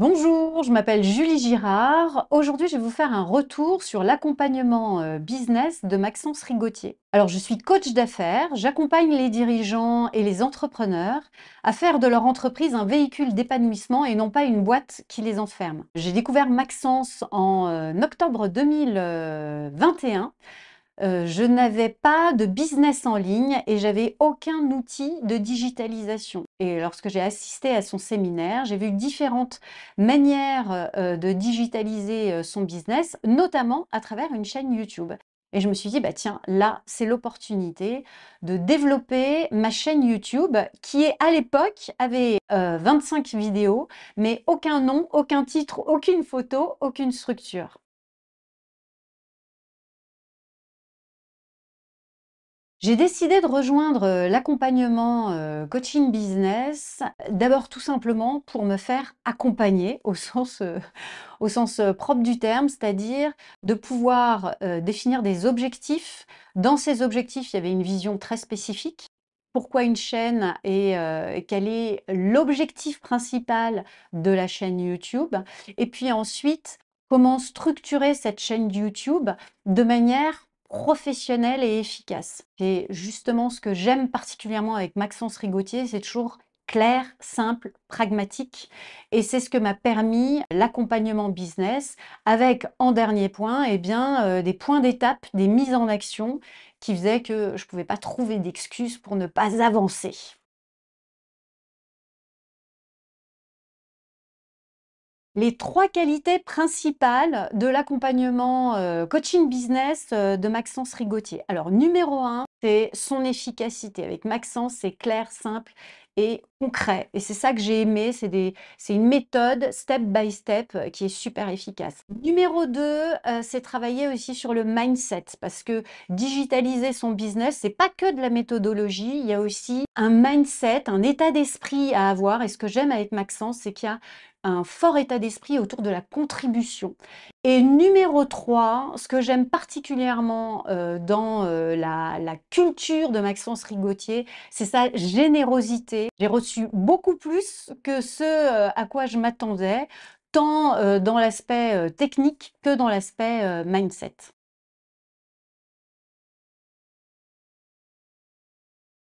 Bonjour, je m'appelle Julie Girard. Aujourd'hui, je vais vous faire un retour sur l'accompagnement euh, business de Maxence Rigotier. Alors, je suis coach d'affaires, j'accompagne les dirigeants et les entrepreneurs à faire de leur entreprise un véhicule d'épanouissement et non pas une boîte qui les enferme. J'ai découvert Maxence en euh, octobre 2021 euh, je n'avais pas de business en ligne et j'avais aucun outil de digitalisation. Et lorsque j'ai assisté à son séminaire, j'ai vu différentes manières euh, de digitaliser euh, son business, notamment à travers une chaîne YouTube. Et je me suis dit, bah tiens, là, c'est l'opportunité de développer ma chaîne YouTube qui, est, à l'époque, avait 25 vidéos, mais aucun nom, aucun titre, aucune photo, aucune structure. J'ai décidé de rejoindre euh, l'accompagnement euh, coaching business, d'abord tout simplement pour me faire accompagner au sens, euh, au sens propre du terme, c'est-à-dire de pouvoir définir des objectifs. Dans ces objectifs, il y avait une vision très spécifique. Pourquoi une chaîne et quel est l'objectif principal de la chaîne YouTube? Et puis ensuite, comment structurer cette chaîne YouTube de manière professionnelle et efficace. Et justement, ce que j'aime particulièrement avec Maxence Rigotier, c'est toujours clair, simple, pragmatique. Et c'est ce que m'a permis l'accompagnement business avec, en dernier point, eh bien, euh, des points d'étape, des mises en action qui faisaient que je ne pouvais pas trouver d'excuses pour ne pas avancer. Les trois qualités principales de l'accompagnement euh, coaching business euh, de Maxence Rigotier. Alors, numéro un, c'est son efficacité. Avec Maxence, c'est clair, simple et concret. Et c'est ça que j'ai aimé, c'est une méthode step by step euh, qui est super efficace. Numéro 2, c'est travailler aussi sur le mindset parce que digitaliser son business, c'est pas que de la méthodologie, il y a aussi un mindset, un état d'esprit à avoir. Et ce que j'aime avec Maxence, c'est qu'il y a un fort état d'esprit autour de la contribution. Et numéro 3, ce que j'aime particulièrement euh, dans euh, la, culture de Maxence Rigotier, c'est sa générosité. J'ai reçu beaucoup plus que ce euh, à quoi je m'attendais, tant dans l'aspect technique que dans l'aspect mindset.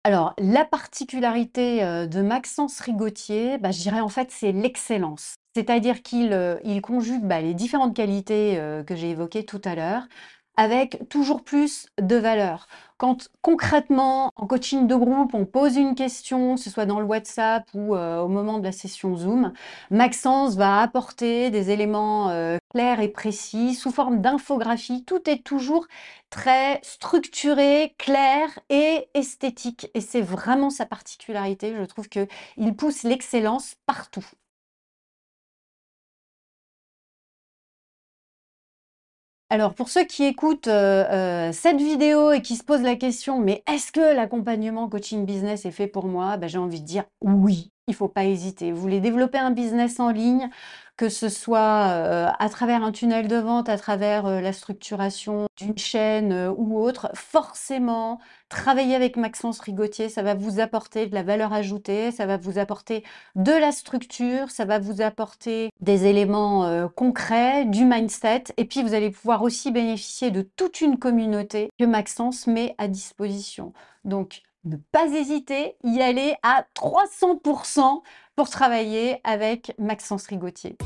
Alors, la particularité de Maxence Rigotier, bah, je dirais en fait, c'est l'excellence. C'est-à-dire qu'il il conjugue bah, les différentes qualités que j'ai évoquées tout à l'heure avec toujours plus de valeur. Quand concrètement, en coaching de groupe, on pose une question, que ce soit dans le WhatsApp ou au moment de la session Zoom, Maxence va apporter des éléments clairs et précis sous forme d'infographie. Tout est toujours très structuré, clair et esthétique. Et c'est vraiment sa particularité. Je trouve qu'il pousse l'excellence partout. Alors pour ceux qui écoutent euh, euh, cette vidéo et qui se posent la question, mais est-ce que l'accompagnement coaching business est fait pour moi? Ben, J'ai envie de dire oui, il ne faut pas hésiter. Vous voulez développer un business en ligne, que ce soit euh, à travers un tunnel de vente, à travers euh, la structuration d'une chaîne euh, ou autre, forcément, travailler avec Maxence Rigotier, ça va vous apporter de la valeur ajoutée, ça va vous apporter de la structure, ça va vous apporter des éléments concrets, du mindset, et puis vous allez pouvoir aussi bénéficier de toute une communauté que Maxence met à disposition. Donc, ne pas hésiter, y aller à 300% pour travailler avec Maxence Rigotier.